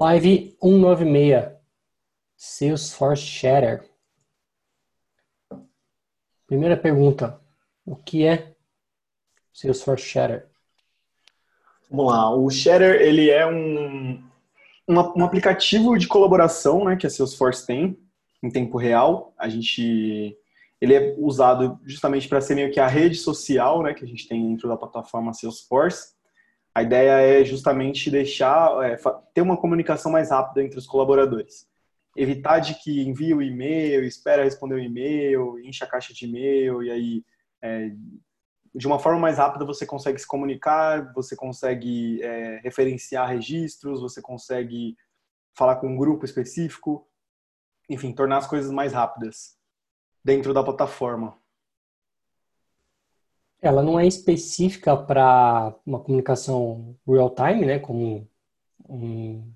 Live 196, Salesforce Shatter. Primeira pergunta, o que é Salesforce Shatter? Vamos lá, o Shatter ele é um, um, um aplicativo de colaboração né, que a Salesforce tem em tempo real. A gente ele é usado justamente para ser meio que a rede social né, que a gente tem dentro da plataforma Salesforce. A ideia é justamente deixar, é, ter uma comunicação mais rápida entre os colaboradores. Evitar de que envie o e-mail, espera responder o e-mail, enche a caixa de e-mail e aí é, de uma forma mais rápida você consegue se comunicar, você consegue é, referenciar registros, você consegue falar com um grupo específico, enfim, tornar as coisas mais rápidas dentro da plataforma ela não é específica para uma comunicação real time, né, como um,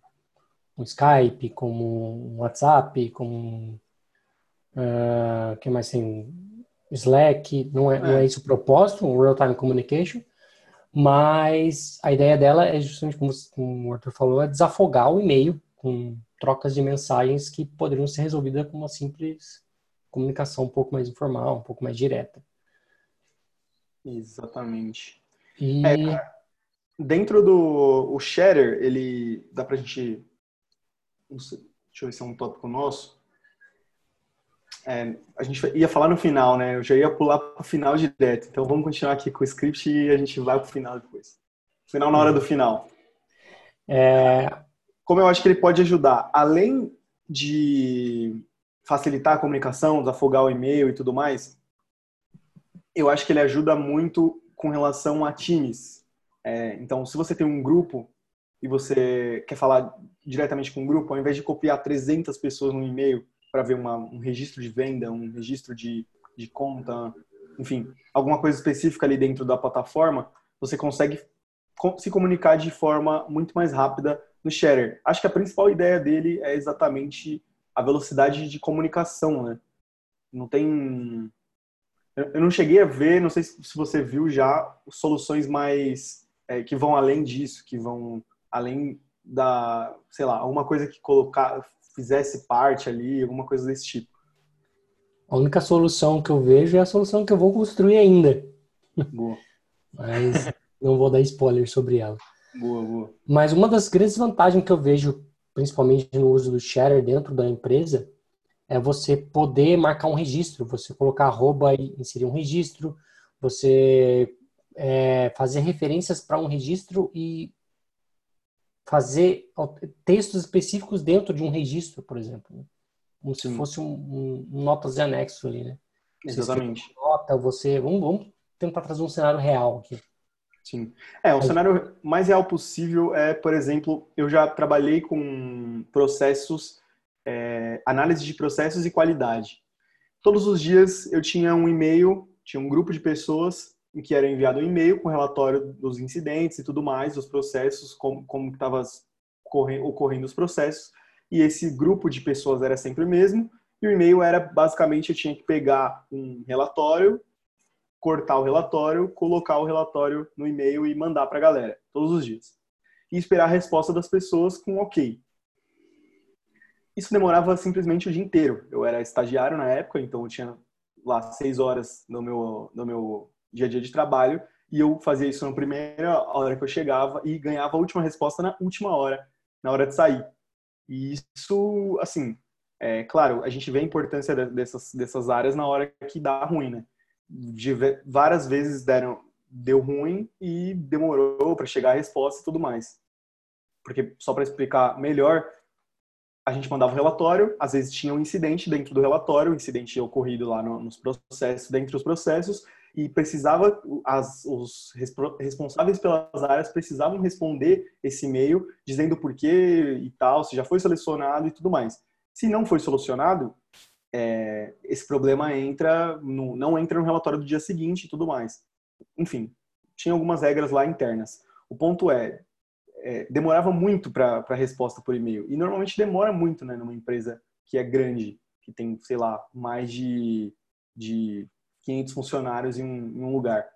um Skype, como um WhatsApp, como uh, que mais tem Slack, não é, é. não é esse o propósito, um real time communication, mas a ideia dela é justamente como, como o Arthur falou, é desafogar o e-mail com trocas de mensagens que poderiam ser resolvidas com uma simples comunicação um pouco mais informal, um pouco mais direta. Exatamente. E... É, dentro do o Shatter, ele dá pra gente. Sei, deixa eu ver se é um tópico nosso. É, a gente ia falar no final, né? Eu já ia pular pro final direto. Então vamos continuar aqui com o script e a gente vai pro final depois. Final na hora do final. É... Como eu acho que ele pode ajudar, além de facilitar a comunicação, desafogar o e-mail e tudo mais, eu acho que ele ajuda muito com relação a times. É, então, se você tem um grupo e você quer falar diretamente com o grupo, ao invés de copiar 300 pessoas no e-mail para ver uma, um registro de venda, um registro de, de conta, enfim, alguma coisa específica ali dentro da plataforma, você consegue se comunicar de forma muito mais rápida no Sharer. Acho que a principal ideia dele é exatamente a velocidade de comunicação, né? Não tem eu não cheguei a ver, não sei se você viu já, soluções mais é, que vão além disso, que vão além da, sei lá, alguma coisa que colocar, fizesse parte ali, alguma coisa desse tipo. A única solução que eu vejo é a solução que eu vou construir ainda. Boa. Mas não vou dar spoiler sobre ela. Boa, boa. Mas uma das grandes vantagens que eu vejo, principalmente no uso do Shatter dentro da empresa, é você poder marcar um registro, você colocar arroba e inserir um registro, você é, fazer referências para um registro e fazer textos específicos dentro de um registro, por exemplo. Né? Como Sim. se fosse um, um, um, notas de anexo ali, né? Exatamente. Você nota, você... Vamos, vamos tentar trazer um cenário real aqui. Sim. É, o cenário mais real possível é, por exemplo, eu já trabalhei com processos é, análise de processos e qualidade. Todos os dias eu tinha um e-mail, tinha um grupo de pessoas em que era enviado um e-mail com relatório dos incidentes e tudo mais, dos processos, como como estava ocorrendo os processos. E esse grupo de pessoas era sempre o mesmo. E o e-mail era basicamente eu tinha que pegar um relatório, cortar o relatório, colocar o relatório no e-mail e mandar para a galera todos os dias. E esperar a resposta das pessoas com ok. Isso demorava simplesmente o dia inteiro. Eu era estagiário na época, então eu tinha lá seis horas no meu, no meu dia a dia de trabalho e eu fazia isso na primeira hora que eu chegava e ganhava a última resposta na última hora, na hora de sair. E isso, assim, é claro, a gente vê a importância dessas, dessas áreas na hora que dá ruim, né? De, várias vezes deram, deu ruim e demorou para chegar a resposta e tudo mais. Porque, só para explicar melhor, a gente mandava o relatório, às vezes tinha um incidente dentro do relatório, o incidente ocorrido lá no, nos processos, dentro dos processos, e precisava, as, os responsáveis pelas áreas precisavam responder esse e-mail dizendo o porquê e tal, se já foi selecionado e tudo mais. Se não foi solucionado, é, esse problema entra no, não entra no relatório do dia seguinte e tudo mais. Enfim, tinha algumas regras lá internas. O ponto é, é, demorava muito para a resposta por e-mail. E normalmente demora muito, né, numa empresa que é grande, que tem, sei lá, mais de, de 500 funcionários em um, em um lugar.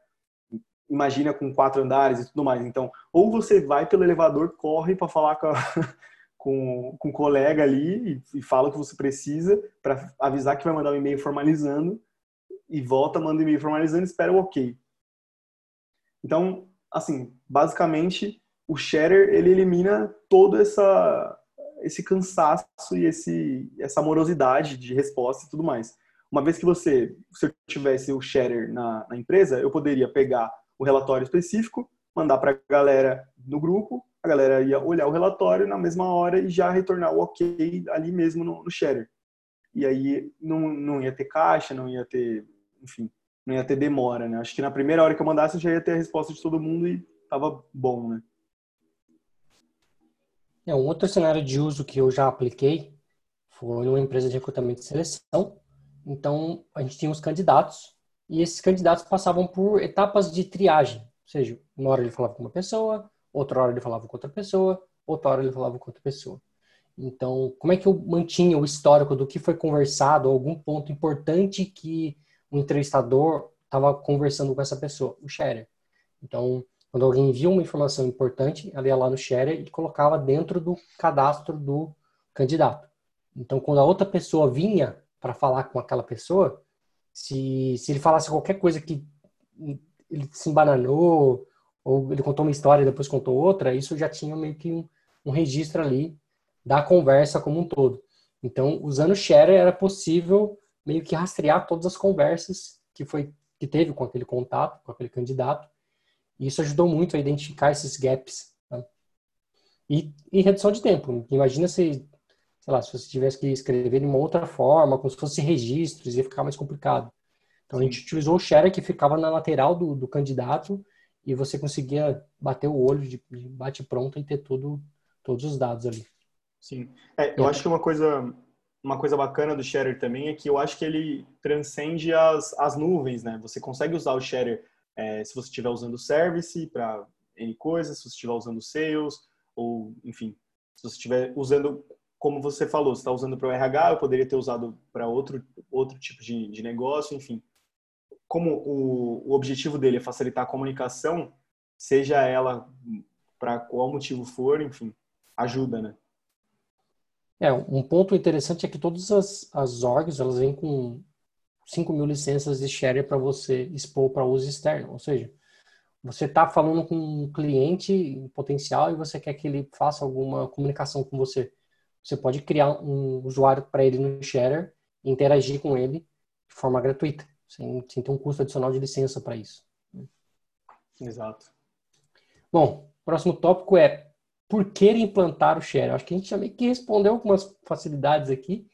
Imagina com quatro andares e tudo mais. Então, ou você vai pelo elevador, corre para falar com a, com, com colega ali e, e fala o que você precisa para avisar que vai mandar um e-mail formalizando e volta, manda um e-mail formalizando e espera o ok. Então, assim, basicamente, o Shader, ele elimina todo essa, esse cansaço e esse, essa morosidade de resposta e tudo mais. Uma vez que você, se eu tivesse o Shader na, na empresa, eu poderia pegar o relatório específico, mandar para a galera no grupo, a galera ia olhar o relatório na mesma hora e já retornar o ok ali mesmo no, no Shader. E aí não, não ia ter caixa, não ia ter, enfim, não ia ter demora, né? Acho que na primeira hora que eu mandasse eu já ia ter a resposta de todo mundo e tava bom, né? É, um outro cenário de uso que eu já apliquei foi numa empresa de recrutamento e seleção. Então, a gente tinha os candidatos e esses candidatos passavam por etapas de triagem. Ou seja, uma hora ele falava com uma pessoa, outra hora ele falava com outra pessoa, outra hora ele falava com outra pessoa. Então, como é que eu mantinha o histórico do que foi conversado, algum ponto importante que o entrevistador estava conversando com essa pessoa? O share. Então, quando alguém envia uma informação importante, ela ia lá no share e colocava dentro do cadastro do candidato. Então, quando a outra pessoa vinha para falar com aquela pessoa, se, se ele falasse qualquer coisa que ele se embananou, ou ele contou uma história e depois contou outra, isso já tinha meio que um, um registro ali da conversa como um todo. Então, usando o share era possível meio que rastrear todas as conversas que foi que teve com aquele contato, com aquele candidato, e isso ajudou muito a identificar esses gaps. Né? E, e, redução de tempo. Imagina se, sei lá, se você tivesse que escrever de uma outra forma, como se fosse registros, ia ficar mais complicado. Então a gente utilizou o share que ficava na lateral do, do candidato e você conseguia bater o olho de, de bate pronto e ter tudo, todos os dados ali. Sim. É, eu acho que uma coisa uma coisa bacana do Share também é que eu acho que ele transcende as, as nuvens, né? Você consegue usar o Share é, se você estiver usando Service para N coisas, se você estiver usando Sales, ou, enfim, se você estiver usando, como você falou, você está usando para o RH, eu poderia ter usado para outro, outro tipo de, de negócio, enfim. Como o, o objetivo dele é facilitar a comunicação, seja ela para qual motivo for, enfim, ajuda, né? É, um ponto interessante é que todas as, as orgs, elas vêm com 5 mil licenças de share para você expor para uso externo. Ou seja, você está falando com um cliente potencial e você quer que ele faça alguma comunicação com você. Você pode criar um usuário para ele no Share e interagir com ele de forma gratuita, sem, sem ter um custo adicional de licença para isso. Exato. Bom, próximo tópico é por que implantar o Share? Acho que a gente já meio que respondeu algumas facilidades aqui,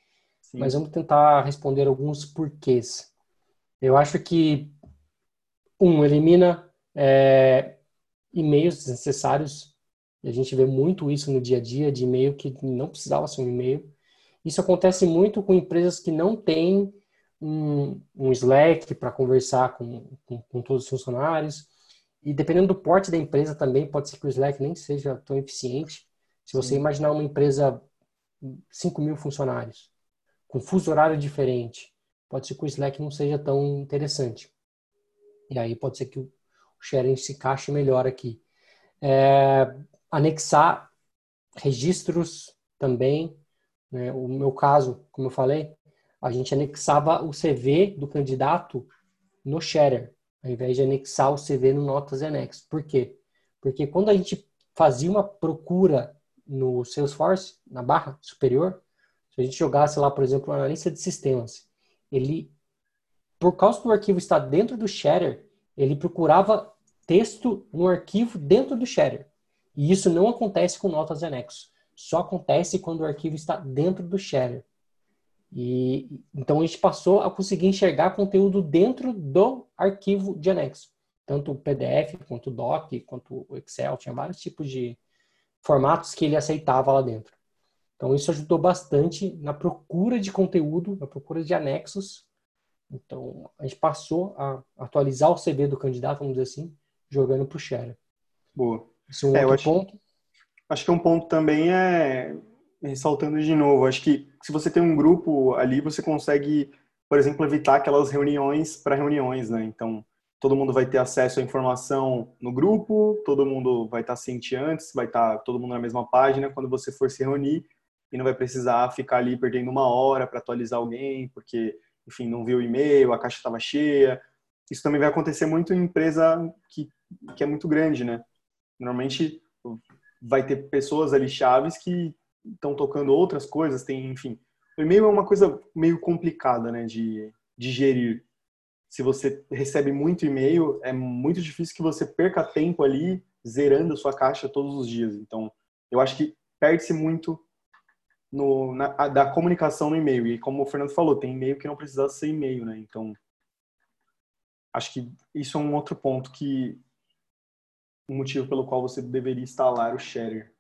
Sim. mas vamos tentar responder alguns porquês. Eu acho que, um, elimina é, e-mails desnecessários. A gente vê muito isso no dia a dia, de e-mail que não precisava ser um e-mail. Isso acontece muito com empresas que não têm um, um Slack para conversar com, com, com todos os funcionários. E dependendo do porte da empresa também, pode ser que o Slack nem seja tão eficiente. Se você Sim. imaginar uma empresa 5 mil funcionários, com fuso horário diferente, pode ser que o Slack não seja tão interessante. E aí pode ser que o sharing se encaixe melhor aqui. É, anexar registros também. Né? O meu caso, como eu falei, a gente anexava o CV do candidato no Share, ao invés de anexar o CV no Notas e Anexo. Por quê? Porque quando a gente fazia uma procura no Salesforce, na barra superior, se a gente jogasse lá, por exemplo, na lista de sistemas, ele, por causa do arquivo estar dentro do shader, ele procurava texto no arquivo dentro do shader. E isso não acontece com notas anexos. Só acontece quando o arquivo está dentro do shader. E então a gente passou a conseguir enxergar conteúdo dentro do arquivo de anexo, tanto o PDF quanto o doc, quanto o Excel, tinha vários tipos de formatos que ele aceitava lá dentro. Então, isso ajudou bastante na procura de conteúdo, na procura de anexos. Então, a gente passou a atualizar o CV do candidato, vamos dizer assim, jogando para o Share. Boa. Isso é um é, outro acho, ponto. Acho que um ponto também é, ressaltando de novo, acho que se você tem um grupo ali, você consegue, por exemplo, evitar aquelas reuniões para reuniões, né? Então, todo mundo vai ter acesso à informação no grupo, todo mundo vai estar ciente antes, vai estar todo mundo na mesma página quando você for se reunir e não vai precisar ficar ali perdendo uma hora para atualizar alguém, porque, enfim, não viu o e-mail, a caixa estava cheia. Isso também vai acontecer muito em empresa que, que é muito grande, né? Normalmente vai ter pessoas ali chaves que estão tocando outras coisas, tem, enfim. O e-mail é uma coisa meio complicada, né, de, de gerir se você recebe muito e-mail, é muito difícil que você perca tempo ali zerando a sua caixa todos os dias. Então, eu acho que perde-se muito no, na, da comunicação no e-mail. E como o Fernando falou, tem e-mail que não precisa ser e-mail, né? Então, acho que isso é um outro ponto que um motivo pelo qual você deveria instalar o Share.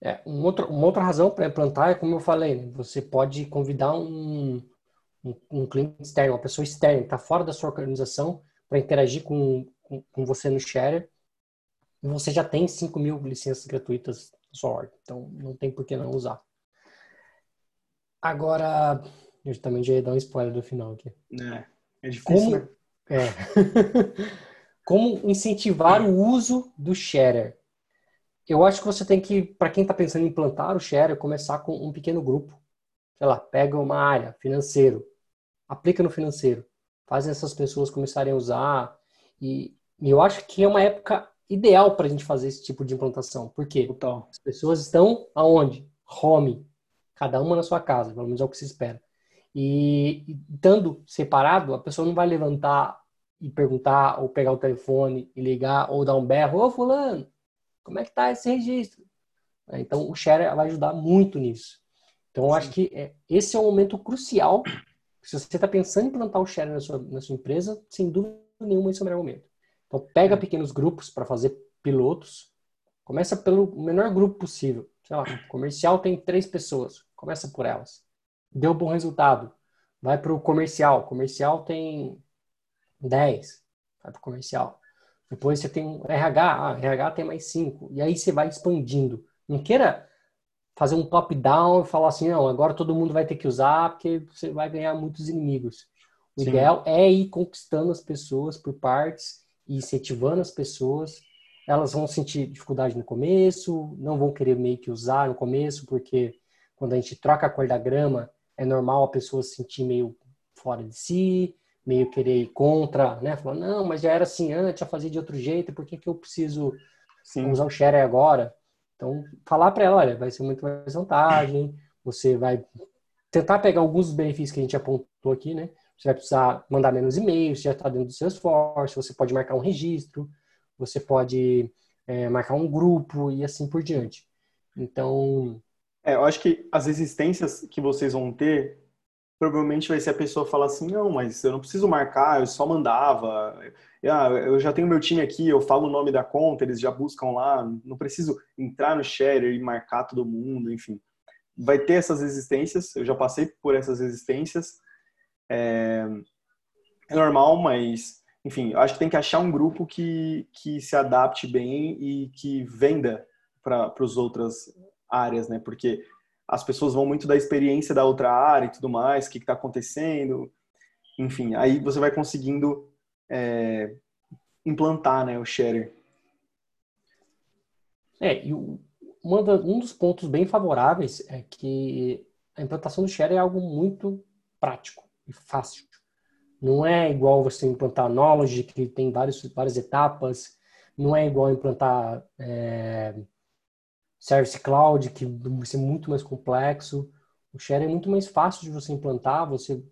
É, um outro, uma outra razão para implantar é como eu falei, né? você pode convidar um, um, um cliente externo, uma pessoa externa que está fora da sua organização para interagir com, com, com, você no Share, e você já tem 5 mil licenças gratuitas sua ordem. Então, não tem por que não usar. Agora, eu também já ia dar um spoiler do final aqui. É, é difícil, Como, né? É. Como incentivar o uso do Share? Eu acho que você tem que, para quem está pensando em implantar o Share, começar com um pequeno grupo. Sei lá, pega uma área, financeiro, aplica no financeiro, faz essas pessoas começarem a usar. E, e eu acho que é uma época ideal para a gente fazer esse tipo de implantação. Por quê? Então, as pessoas estão aonde? Home. Cada uma na sua casa, pelo menos é o que se espera. E, e estando separado, a pessoa não vai levantar e perguntar, ou pegar o telefone e ligar, ou dar um berro, ô fulano, como é que tá esse registro? Então, o share vai ajudar muito nisso. Então, eu acho que é, esse é um momento crucial se você está pensando em implantar o share na sua, na sua empresa, sem dúvida nenhuma esse é o melhor momento. Então, pega pequenos grupos para fazer pilotos. Começa pelo menor grupo possível. Sei lá, comercial tem três pessoas. Começa por elas. Deu bom resultado. Vai para o comercial. Comercial tem 10. Vai para o comercial. Depois você tem RH. Ah, RH tem mais 5. E aí você vai expandindo. Não queira fazer um top-down e falar assim, não, agora todo mundo vai ter que usar porque você vai ganhar muitos inimigos. O Sim. ideal é ir conquistando as pessoas por partes e incentivando as pessoas. Elas vão sentir dificuldade no começo, não vão querer meio que usar no começo, porque quando a gente troca a cor da grama, é normal a pessoa se sentir meio fora de si, meio querer ir contra, né? Falar, não, mas já era assim antes, já fazia de outro jeito, por que, que eu preciso Sim. usar o share agora? Então, falar para ela, olha, vai ser muito mais vantagem, você vai tentar pegar alguns dos benefícios que a gente apontou aqui, né? Você vai precisar mandar menos e-mails, já está dentro do seu esforço, você pode marcar um registro, você pode é, marcar um grupo e assim por diante. Então. É, eu acho que as existências que vocês vão ter provavelmente vai ser a pessoa falar assim, não, mas eu não preciso marcar, eu só mandava. Ah, eu já tenho meu time aqui, eu falo o nome da conta, eles já buscam lá, não preciso entrar no share e marcar todo mundo, enfim. Vai ter essas existências, eu já passei por essas existências. É, é normal, mas, enfim, acho que tem que achar um grupo que, que se adapte bem e que venda para as outras áreas, né? Porque as pessoas vão muito da experiência da outra área e tudo mais, o que está acontecendo, enfim, aí você vai conseguindo é, implantar né, o share. É, e da, um dos pontos bem favoráveis é que a implantação do share é algo muito prático e fácil. Não é igual você implantar Knowledge, que tem vários, várias etapas, não é igual implantar é, Service Cloud, que vai ser muito mais complexo. O Share é muito mais fácil de você implantar, você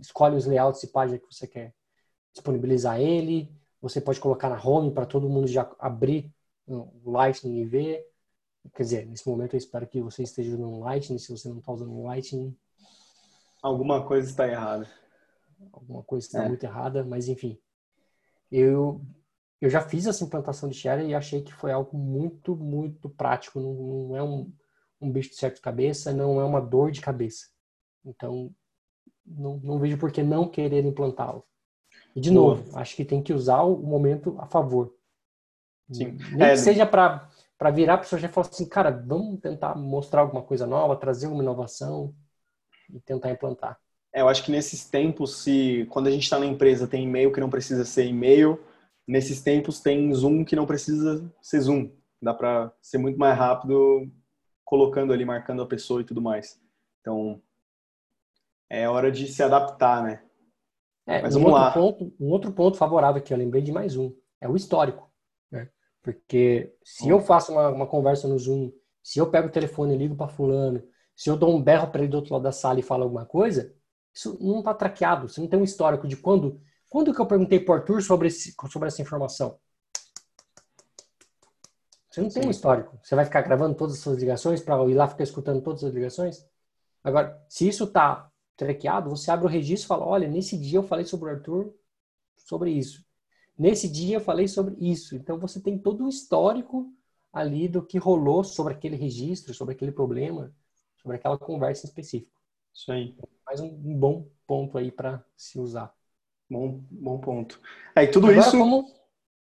escolhe os layouts de página que você quer disponibilizar ele, você pode colocar na home para todo mundo já abrir o Lightning e ver. Quer dizer, nesse momento eu espero que você esteja usando Lightning, se você não está usando um Lightning. Alguma coisa está errada. Alguma coisa está é. muito errada, mas enfim. Eu eu já fiz essa implantação de share e achei que foi algo muito, muito prático. Não, não é um, um bicho de certo cabeça, não é uma dor de cabeça. Então, não, não vejo por que não querer implantá-lo. E, de Boa. novo, acho que tem que usar o momento a favor. Sim. Nem é, que seja para virar a pessoa já falar assim, cara, vamos tentar mostrar alguma coisa nova, trazer uma inovação e tentar implantar. É, eu acho que nesses tempos, se quando a gente está na empresa tem e-mail que não precisa ser e-mail, nesses tempos tem Zoom que não precisa ser Zoom. Dá para ser muito mais rápido colocando ali, marcando a pessoa e tudo mais. Então, é hora de se adaptar, né? É, Mas um vamos lá. Ponto, um outro ponto favorável que eu lembrei de mais um, é o histórico. Né? Porque se eu faço uma, uma conversa no Zoom, se eu pego o telefone e ligo para fulano, se eu dou um berro para ele do outro lado da sala e falo alguma coisa, isso não está traqueado. Você não tem um histórico de quando, quando que eu perguntei para o Arthur sobre, esse, sobre essa informação. Você não tem Sim. um histórico. Você vai ficar gravando todas as suas ligações para ir lá ficar escutando todas as ligações? Agora, se isso está traqueado, você abre o registro e fala, olha, nesse dia eu falei sobre o Arthur, sobre isso. Nesse dia eu falei sobre isso. Então você tem todo o histórico ali do que rolou sobre aquele registro, sobre aquele problema, sobre aquela conversa específica. Isso aí. Mais um, um bom ponto aí para se usar. Bom, bom ponto. É, e tudo Agora, isso. Como,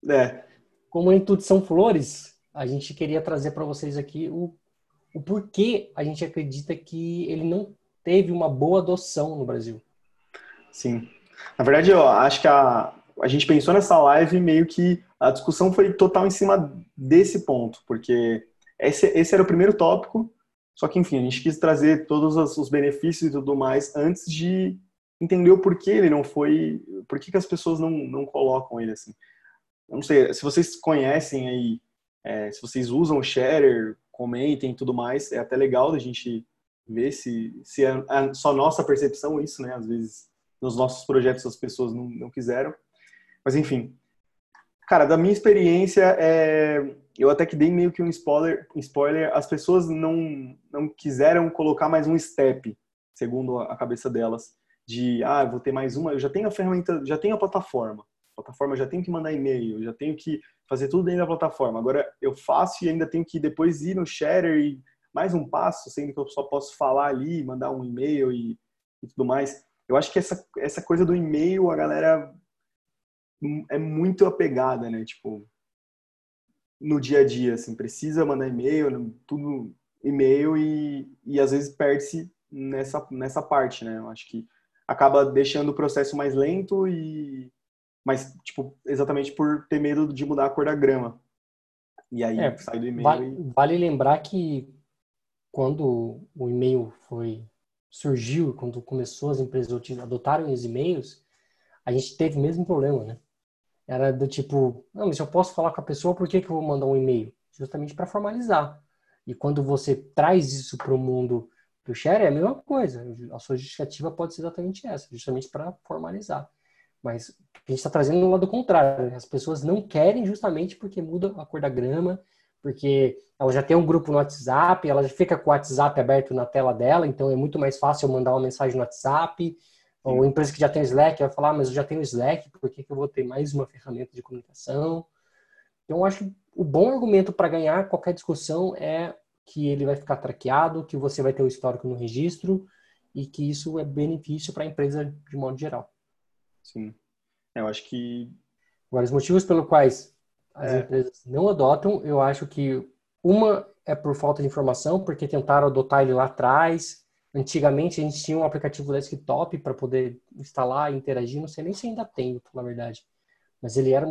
é. como tudo são flores, a gente queria trazer para vocês aqui o, o porquê a gente acredita que ele não teve uma boa adoção no Brasil. Sim. Na verdade, eu acho que a, a gente pensou nessa live meio que a discussão foi total em cima desse ponto, porque esse, esse era o primeiro tópico, só que, enfim, a gente quis trazer todos os benefícios e tudo mais antes de entender o porquê ele não foi, por que, as pessoas não, não colocam ele assim. Eu não sei, se vocês conhecem aí, é, se vocês usam o Share, comentem e tudo mais, é até legal da gente ver se, se é, é só nossa percepção isso, né? Às vezes nos nossos projetos as pessoas não, não quiseram. Mas enfim. Cara, da minha experiência, é, eu até que dei meio que um spoiler, spoiler, as pessoas não, não quiseram colocar mais um step, segundo a cabeça delas, de, ah, vou ter mais uma, eu já tenho a ferramenta, já tenho a plataforma, a plataforma já tenho que mandar e-mail, já tenho que fazer tudo dentro da plataforma, agora eu faço e ainda tenho que depois ir no Share e mais um passo, sendo que eu só posso falar ali, mandar um e-mail e, e tudo mais. Eu acho que essa, essa coisa do e-mail, a galera é muito apegada, né? Tipo, no dia a dia, assim, precisa mandar e-mail, tudo e-mail e, e às vezes perde-se nessa, nessa parte, né? Eu acho que acaba deixando o processo mais lento e mas tipo exatamente por ter medo de mudar a cor da grama e aí é, sai do e-mail vale, e... vale lembrar que quando o e-mail foi surgiu, quando começou as empresas adotaram os e-mails, a gente teve o mesmo problema, né? Era do tipo, não, mas eu posso falar com a pessoa, por que, que eu vou mandar um e-mail? Justamente para formalizar. E quando você traz isso para o mundo do share, é a mesma coisa. A sua justificativa pode ser exatamente essa, justamente para formalizar. Mas a gente está trazendo no lado contrário. Né? As pessoas não querem justamente porque muda a cor da grama, porque ela já tem um grupo no WhatsApp, ela já fica com o WhatsApp aberto na tela dela, então é muito mais fácil eu mandar uma mensagem no WhatsApp. Ou empresa que já tem Slack vai falar, ah, mas eu já tenho Slack, por que, que eu vou ter mais uma ferramenta de comunicação? Então, eu acho que o bom argumento para ganhar qualquer discussão é que ele vai ficar traqueado, que você vai ter o histórico no registro e que isso é benefício para a empresa de modo geral. Sim. Eu acho que. Agora, os motivos pelos quais as é. empresas não adotam, eu acho que uma é por falta de informação, porque tentaram adotar ele lá atrás. Antigamente a gente tinha um aplicativo desktop para poder instalar e interagir, não sei nem se ainda tem, na verdade. Mas ele era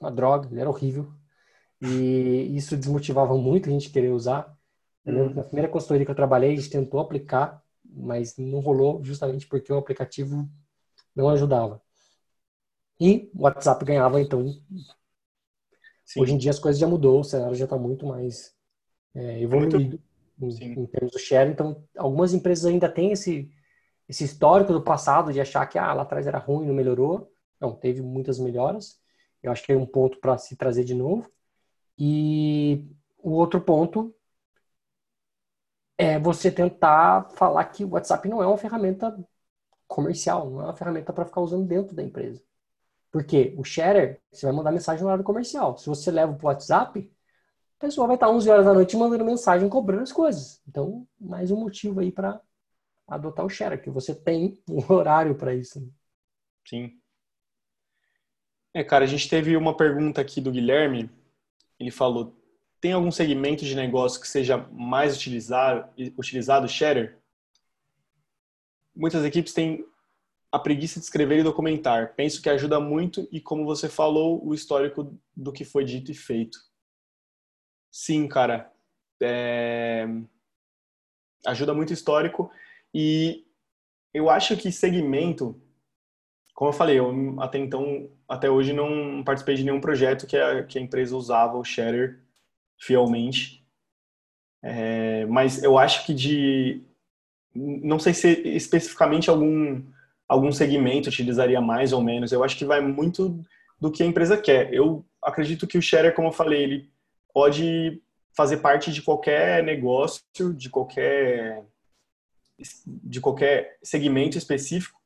uma droga, ele era horrível. E isso desmotivava muito a gente querer usar. Hum. Na primeira consultoria que eu trabalhei, a gente tentou aplicar, mas não rolou justamente porque o aplicativo não ajudava. E o WhatsApp ganhava, então. Sim. Hoje em dia as coisas já mudou, o cenário já está muito mais é, evoluído muito... em, em, termos do share. Então, algumas empresas ainda têm esse, esse histórico do passado de achar que ah, lá atrás era ruim, não melhorou. Não, teve muitas melhoras. Eu acho que é um ponto para se trazer de novo. E o outro ponto é você tentar falar que o WhatsApp não é uma ferramenta comercial, não é uma ferramenta para ficar usando dentro da empresa. Porque o share, você vai mandar mensagem no horário comercial. Se você leva para o WhatsApp, pessoa vai estar 11 horas da noite mandando mensagem, cobrando as coisas. Então, mais um motivo aí para adotar o share, que você tem um horário para isso. Sim. É, cara, a gente teve uma pergunta aqui do Guilherme. Ele falou: tem algum segmento de negócio que seja mais utilizado, utilizado share? muitas equipes têm a preguiça de escrever e documentar. Penso que ajuda muito e, como você falou, o histórico do que foi dito e feito. Sim, cara. É... Ajuda muito histórico e eu acho que segmento, como eu falei, eu até então, até hoje não participei de nenhum projeto que a, que a empresa usava o Shatter fielmente. É, mas eu acho que de não sei se especificamente algum algum segmento utilizaria mais ou menos. Eu acho que vai muito do que a empresa quer. Eu acredito que o share, como eu falei, ele pode fazer parte de qualquer negócio, de qualquer de qualquer segmento específico,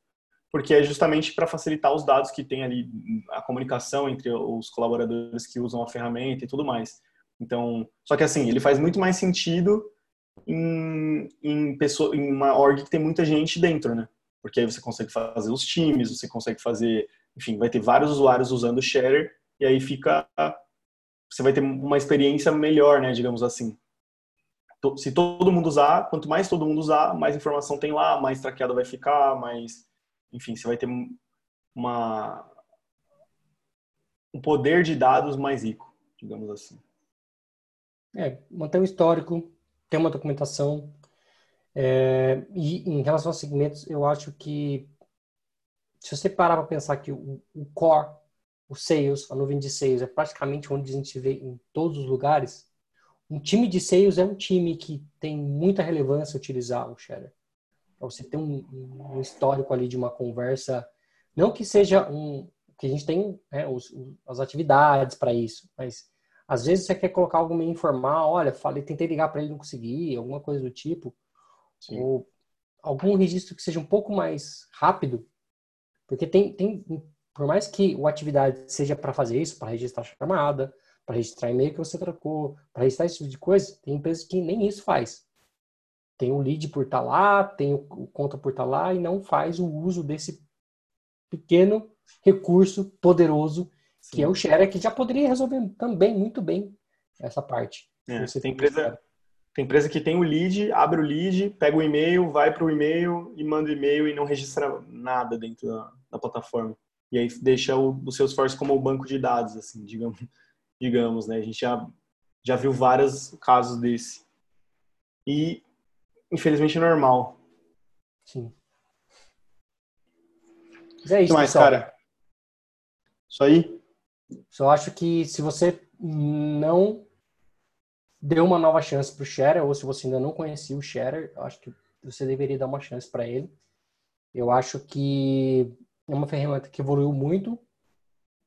porque é justamente para facilitar os dados que tem ali a comunicação entre os colaboradores que usam a ferramenta e tudo mais. Então, só que assim, ele faz muito mais sentido em, em, pessoa, em uma org que tem muita gente dentro, né? Porque aí você consegue fazer os times, você consegue fazer, enfim, vai ter vários usuários usando o Share e aí fica, você vai ter uma experiência melhor, né, digamos assim. Se todo mundo usar, quanto mais todo mundo usar, mais informação tem lá, mais traqueada vai ficar, mais, enfim, você vai ter uma um poder de dados mais rico, digamos assim. É, manter o histórico, ter uma documentação. É, e em relação aos segmentos, eu acho que se você parar para pensar que o, o, core, o sales, a nuvem de sales é praticamente onde a gente vê em todos os lugares, um time de sales é um time que tem muita relevância utilizar o Share. Para você ter um, um, histórico ali de uma conversa, não que seja um que a gente tem né, os, as atividades para isso, mas às vezes você quer colocar algo meio informal, olha, falei, tentei ligar para ele não consegui, alguma coisa do tipo. Sim. Ou algum registro que seja um pouco mais rápido, porque tem, tem por mais que a atividade seja para fazer isso, para registrar chamada, para registrar e-mail que você trocou, para registrar esse tipo de coisa, tem empresas que nem isso faz. Tem o lead por estar tá lá, tem o conta por estar tá lá e não faz o uso desse pequeno recurso poderoso que é o Share, que já poderia resolver também muito bem essa parte. É, você tem empresa, tem empresa que tem o lead, abre o lead, pega o e-mail, vai para o e-mail e manda o e-mail e não registra nada dentro da, da plataforma. E aí deixa o, o Salesforce como o banco de dados, assim, digamos, digamos, né? A gente já, já viu vários casos desse. E, infelizmente, é normal. Sim. Mas é isso, mais, pessoal. cara? Isso aí? Só acho que se você não deu uma nova chance para o Sharer, ou se você ainda não conhecia o Sharer, acho que você deveria dar uma chance para ele. Eu acho que é uma ferramenta que evoluiu muito,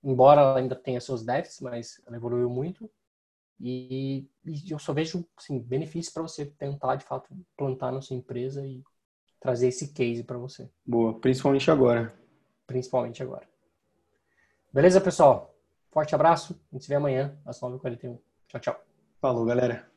embora ela ainda tenha seus déficits, mas ela evoluiu muito. E, e eu só vejo assim, benefícios para você tentar, de fato, plantar na sua empresa e trazer esse case para você. Boa, principalmente agora. Principalmente agora. Beleza, pessoal? Forte abraço. A gente se vê amanhã às 9h41. Tchau, tchau. Falou, galera.